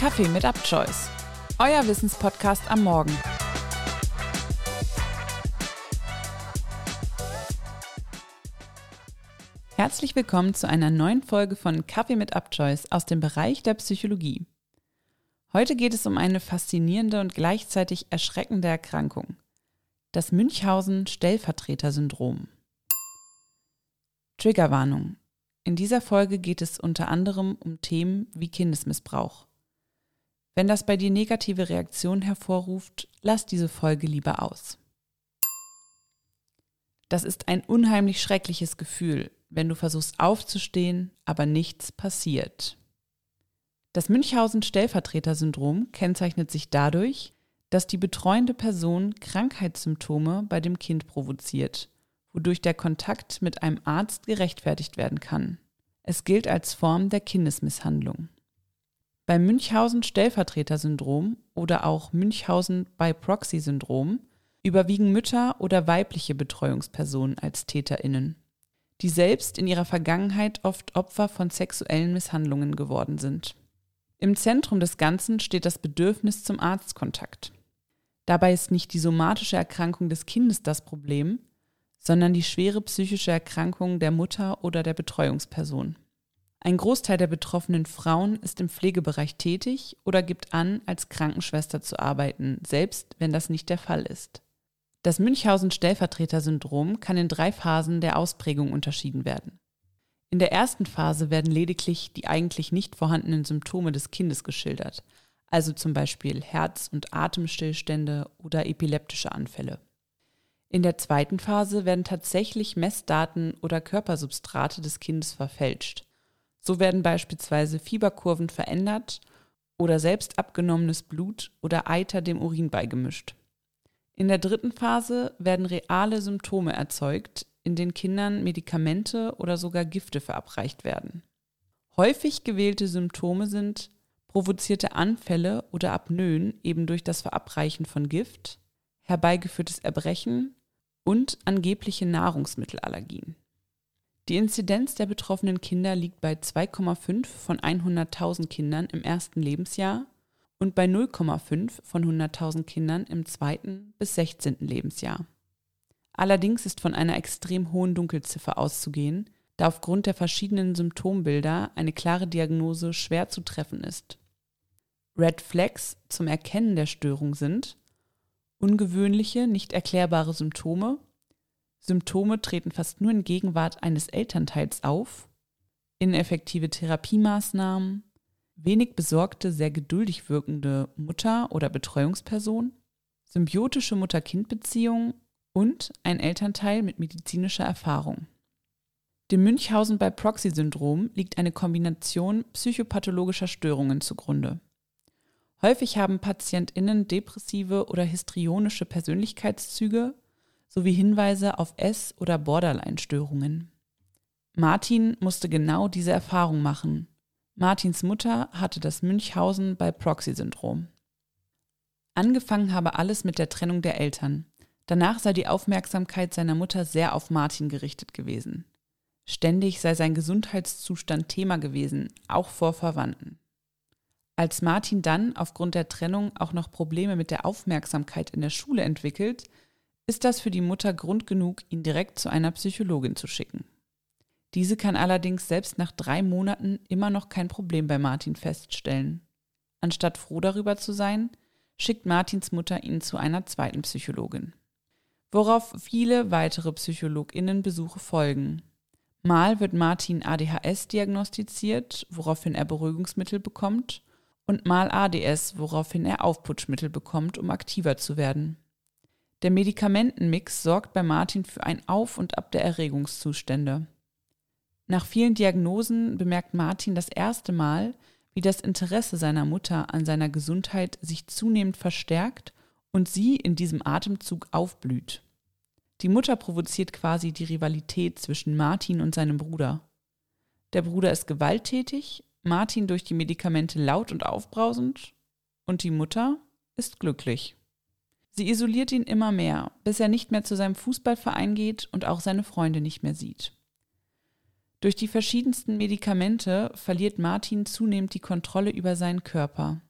Kaffee mit UpChoice, euer Wissenspodcast am Morgen. Herzlich willkommen zu einer neuen Folge von Kaffee mit UpChoice aus dem Bereich der Psychologie. Heute geht es um eine faszinierende und gleichzeitig erschreckende Erkrankung. Das Münchhausen-Stellvertreter-Syndrom. Triggerwarnung. In dieser Folge geht es unter anderem um Themen wie Kindesmissbrauch. Wenn das bei dir negative Reaktionen hervorruft, lass diese Folge lieber aus. Das ist ein unheimlich schreckliches Gefühl, wenn du versuchst aufzustehen, aber nichts passiert. Das Münchhausen-Stellvertreter-Syndrom kennzeichnet sich dadurch, dass die betreuende Person Krankheitssymptome bei dem Kind provoziert, wodurch der Kontakt mit einem Arzt gerechtfertigt werden kann. Es gilt als Form der Kindesmisshandlung. Beim Münchhausen-Stellvertreter-Syndrom oder auch Münchhausen-by-Proxy-Syndrom überwiegen Mütter oder weibliche Betreuungspersonen als TäterInnen, die selbst in ihrer Vergangenheit oft Opfer von sexuellen Misshandlungen geworden sind. Im Zentrum des Ganzen steht das Bedürfnis zum Arztkontakt. Dabei ist nicht die somatische Erkrankung des Kindes das Problem, sondern die schwere psychische Erkrankung der Mutter oder der Betreuungsperson. Ein Großteil der betroffenen Frauen ist im Pflegebereich tätig oder gibt an, als Krankenschwester zu arbeiten, selbst wenn das nicht der Fall ist. Das Münchhausen-Stellvertreter-Syndrom kann in drei Phasen der Ausprägung unterschieden werden. In der ersten Phase werden lediglich die eigentlich nicht vorhandenen Symptome des Kindes geschildert, also zum Beispiel Herz- und Atemstillstände oder epileptische Anfälle. In der zweiten Phase werden tatsächlich Messdaten oder Körpersubstrate des Kindes verfälscht. So werden beispielsweise Fieberkurven verändert oder selbst abgenommenes Blut oder Eiter dem Urin beigemischt. In der dritten Phase werden reale Symptome erzeugt, in denen Kindern Medikamente oder sogar Gifte verabreicht werden. Häufig gewählte Symptome sind provozierte Anfälle oder Apnoen eben durch das Verabreichen von Gift, herbeigeführtes Erbrechen und angebliche Nahrungsmittelallergien. Die Inzidenz der betroffenen Kinder liegt bei 2,5 von 100.000 Kindern im ersten Lebensjahr und bei 0,5 von 100.000 Kindern im zweiten bis 16. Lebensjahr. Allerdings ist von einer extrem hohen Dunkelziffer auszugehen, da aufgrund der verschiedenen Symptombilder eine klare Diagnose schwer zu treffen ist. Red Flags zum Erkennen der Störung sind ungewöhnliche, nicht erklärbare Symptome, Symptome treten fast nur in Gegenwart eines Elternteils auf, ineffektive Therapiemaßnahmen, wenig besorgte, sehr geduldig wirkende Mutter- oder Betreuungsperson, symbiotische Mutter-Kind-Beziehung und ein Elternteil mit medizinischer Erfahrung. Dem Münchhausen bei Proxy-Syndrom liegt eine Kombination psychopathologischer Störungen zugrunde. Häufig haben PatientInnen depressive oder histrionische Persönlichkeitszüge sowie Hinweise auf Ess- oder Borderline-Störungen. Martin musste genau diese Erfahrung machen. Martins Mutter hatte das Münchhausen bei Proxy-Syndrom. Angefangen habe alles mit der Trennung der Eltern. Danach sei die Aufmerksamkeit seiner Mutter sehr auf Martin gerichtet gewesen. Ständig sei sein Gesundheitszustand Thema gewesen, auch vor Verwandten. Als Martin dann aufgrund der Trennung auch noch Probleme mit der Aufmerksamkeit in der Schule entwickelt, ist das für die Mutter Grund genug, ihn direkt zu einer Psychologin zu schicken. Diese kann allerdings selbst nach drei Monaten immer noch kein Problem bei Martin feststellen. Anstatt froh darüber zu sein, schickt Martins Mutter ihn zu einer zweiten Psychologin. Worauf viele weitere PsychologInnenbesuche folgen. Mal wird Martin ADHS diagnostiziert, woraufhin er Beruhigungsmittel bekommt, und mal ADS, woraufhin er Aufputschmittel bekommt, um aktiver zu werden. Der Medikamentenmix sorgt bei Martin für ein Auf und Ab der Erregungszustände. Nach vielen Diagnosen bemerkt Martin das erste Mal, wie das Interesse seiner Mutter an seiner Gesundheit sich zunehmend verstärkt und sie in diesem Atemzug aufblüht. Die Mutter provoziert quasi die Rivalität zwischen Martin und seinem Bruder. Der Bruder ist gewalttätig, Martin durch die Medikamente laut und aufbrausend und die Mutter ist glücklich. Sie isoliert ihn immer mehr, bis er nicht mehr zu seinem Fußballverein geht und auch seine Freunde nicht mehr sieht. Durch die verschiedensten Medikamente verliert Martin zunehmend die Kontrolle über seinen Körper.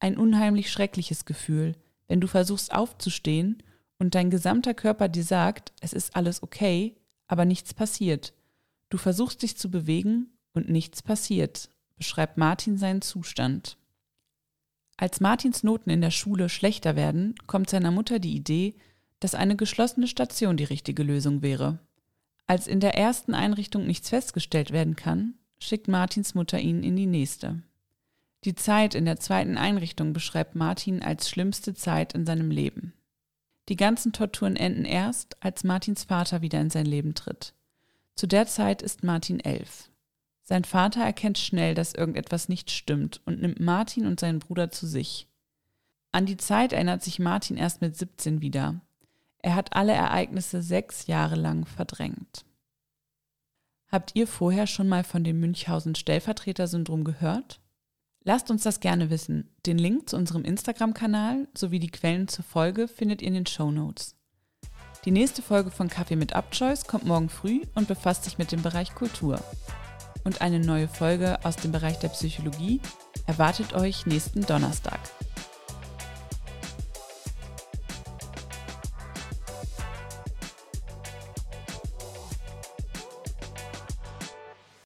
ein unheimlich schreckliches Gefühl, wenn du versuchst aufzustehen und dein gesamter Körper dir sagt, es ist alles okay, aber nichts passiert. Du versuchst dich zu bewegen und nichts passiert, beschreibt Martin seinen Zustand. Als Martins Noten in der Schule schlechter werden, kommt seiner Mutter die Idee, dass eine geschlossene Station die richtige Lösung wäre. Als in der ersten Einrichtung nichts festgestellt werden kann, schickt Martins Mutter ihn in die nächste. Die Zeit in der zweiten Einrichtung beschreibt Martin als schlimmste Zeit in seinem Leben. Die ganzen Torturen enden erst, als Martins Vater wieder in sein Leben tritt. Zu der Zeit ist Martin elf. Sein Vater erkennt schnell, dass irgendetwas nicht stimmt und nimmt Martin und seinen Bruder zu sich. An die Zeit erinnert sich Martin erst mit 17 wieder. Er hat alle Ereignisse sechs Jahre lang verdrängt. Habt ihr vorher schon mal von dem Münchhausen-Stellvertreter-Syndrom gehört? Lasst uns das gerne wissen. Den Link zu unserem Instagram-Kanal sowie die Quellen zur Folge findet ihr in den Show Notes. Die nächste Folge von Kaffee mit Upchoice kommt morgen früh und befasst sich mit dem Bereich Kultur. Und eine neue Folge aus dem Bereich der Psychologie erwartet euch nächsten Donnerstag.